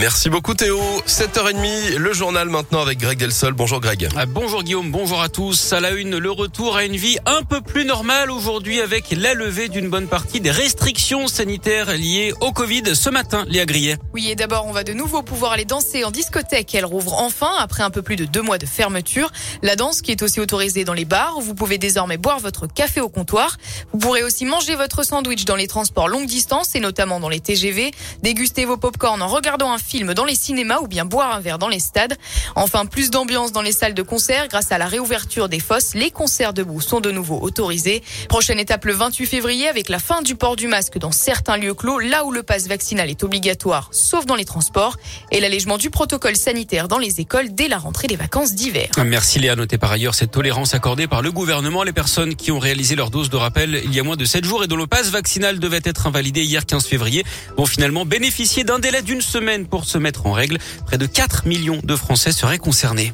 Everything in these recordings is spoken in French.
Merci beaucoup Théo. 7h30, le journal maintenant avec Greg Delsol. Bonjour Greg. Ah, bonjour Guillaume, bonjour à tous. À la une, le retour à une vie un peu plus normale aujourd'hui avec la levée d'une bonne partie des restrictions sanitaires liées au Covid ce matin, Léa Grillet. Oui, et d'abord, on va de nouveau pouvoir aller danser en discothèque. Elle rouvre enfin après un peu plus de deux mois de fermeture. La danse qui est aussi autorisée dans les bars. Vous pouvez désormais boire votre café au comptoir. Vous pourrez aussi manger votre sandwich dans les transports longue distance et notamment dans les TGV. Déguster vos popcorn en regardant un film dans les cinémas ou bien boire un verre dans les stades. Enfin, plus d'ambiance dans les salles de concert grâce à la réouverture des fosses. Les concerts debout sont de nouveau autorisés. Prochaine étape le 28 février avec la fin du port du masque dans certains lieux clos, là où le passe vaccinal est obligatoire, sauf dans les transports, et l'allègement du protocole sanitaire dans les écoles dès la rentrée des vacances d'hiver. Merci Léa. Notez par ailleurs cette tolérance accordée par le gouvernement les personnes qui ont réalisé leur dose de rappel il y a moins de 7 jours et dont le passe vaccinal devait être invalidé hier 15 février vont finalement bénéficier d'un délai d'une semaine pour se mettre en règle. Près de 4 millions de Français seraient concernés.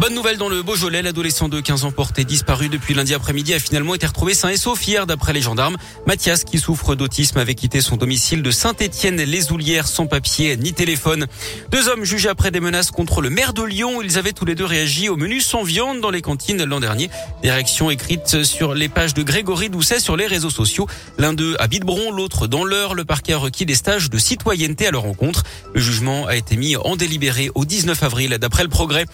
Bonne nouvelle dans le Beaujolais, l'adolescent de 15 ans porté disparu depuis lundi après-midi a finalement été retrouvé sain et sauf hier d'après les gendarmes. Mathias, qui souffre d'autisme, avait quitté son domicile de Saint-Étienne-les-Oulières sans papier ni téléphone. Deux hommes jugés après des menaces contre le maire de Lyon. Ils avaient tous les deux réagi au menu sans viande dans les cantines l'an dernier. Des réactions écrites sur les pages de Grégory Doucet sur les réseaux sociaux. L'un d'eux à Bidbron, l'autre dans l'heure. Le parquet a requis des stages de citoyenneté à leur rencontre. Le jugement a été mis en délibéré au 19 avril d'après le progrès.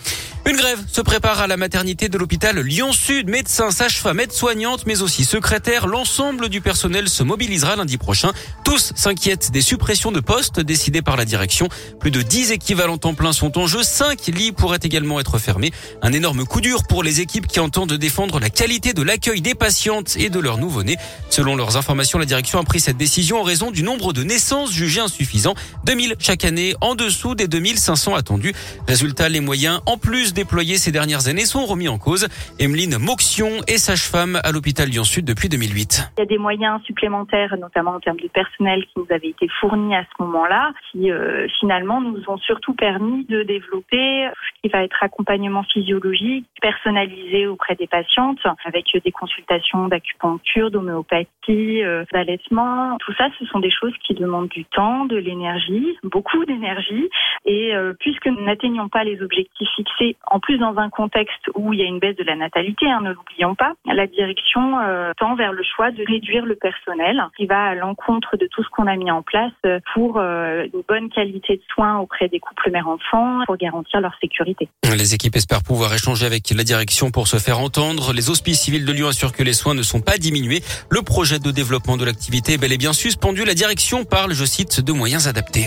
Une grève se prépare à la maternité de l'hôpital Lyon-Sud. Médecins, sages-femmes, aides-soignantes, mais aussi secrétaires. L'ensemble du personnel se mobilisera lundi prochain. Tous s'inquiètent des suppressions de postes décidées par la direction. Plus de 10 équivalents temps plein sont en jeu. 5 lits pourraient également être fermés. Un énorme coup dur pour les équipes qui entendent défendre la qualité de l'accueil des patientes et de leurs nouveau-nés. Selon leurs informations, la direction a pris cette décision en raison du nombre de naissances jugées insuffisant. 2000 chaque année, en dessous des 2500 attendus. Résultat, les moyens, en plus déployés ces dernières années sont remis en cause. Emeline Moxion est sage-femme à l'hôpital Lyon-Sud depuis 2008. Il y a des moyens supplémentaires, notamment en termes de personnel, qui nous avaient été fournis à ce moment-là, qui euh, finalement nous ont surtout permis de développer ce qui va être accompagnement physiologique, personnalisé auprès des patientes, avec des consultations d'acupuncture, d'homéopathie, euh, d'allaitement. Tout ça, ce sont des choses qui demandent du temps, de l'énergie, beaucoup d'énergie. Et euh, puisque nous n'atteignons pas les objectifs fixés, en plus dans un contexte où il y a une baisse de la natalité, hein, ne l'oublions pas, la direction euh, tend vers le choix de réduire le personnel, qui va à l'encontre de tout ce qu'on a mis en place pour euh, une bonne qualité de soins auprès des couples mère-enfant, pour garantir leur sécurité. Les équipes espèrent pouvoir échanger avec la direction pour se faire entendre. Les hospices civils de Lyon assurent que les soins ne sont pas diminués. Le projet de développement de l'activité est bel et bien suspendu. La direction parle, je cite, de moyens adaptés.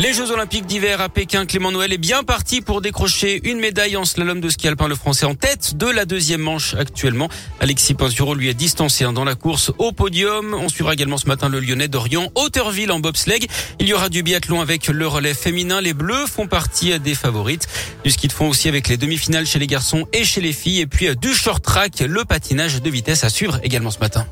Les Jeux Olympiques d'hiver à Pékin, Clément Noël est bien parti pour décrocher une médaille en slalom de ski alpin. Le Français en tête de la deuxième manche actuellement. Alexis Pinturo lui est distancé dans la course au podium. On suivra également ce matin le Lyonnais d'Orient, Hauteurville en bobsleigh. Il y aura du biathlon avec le relais féminin. Les Bleus font partie des favorites. Du ski de fond aussi avec les demi-finales chez les garçons et chez les filles. Et puis du short track, le patinage de vitesse à suivre également ce matin.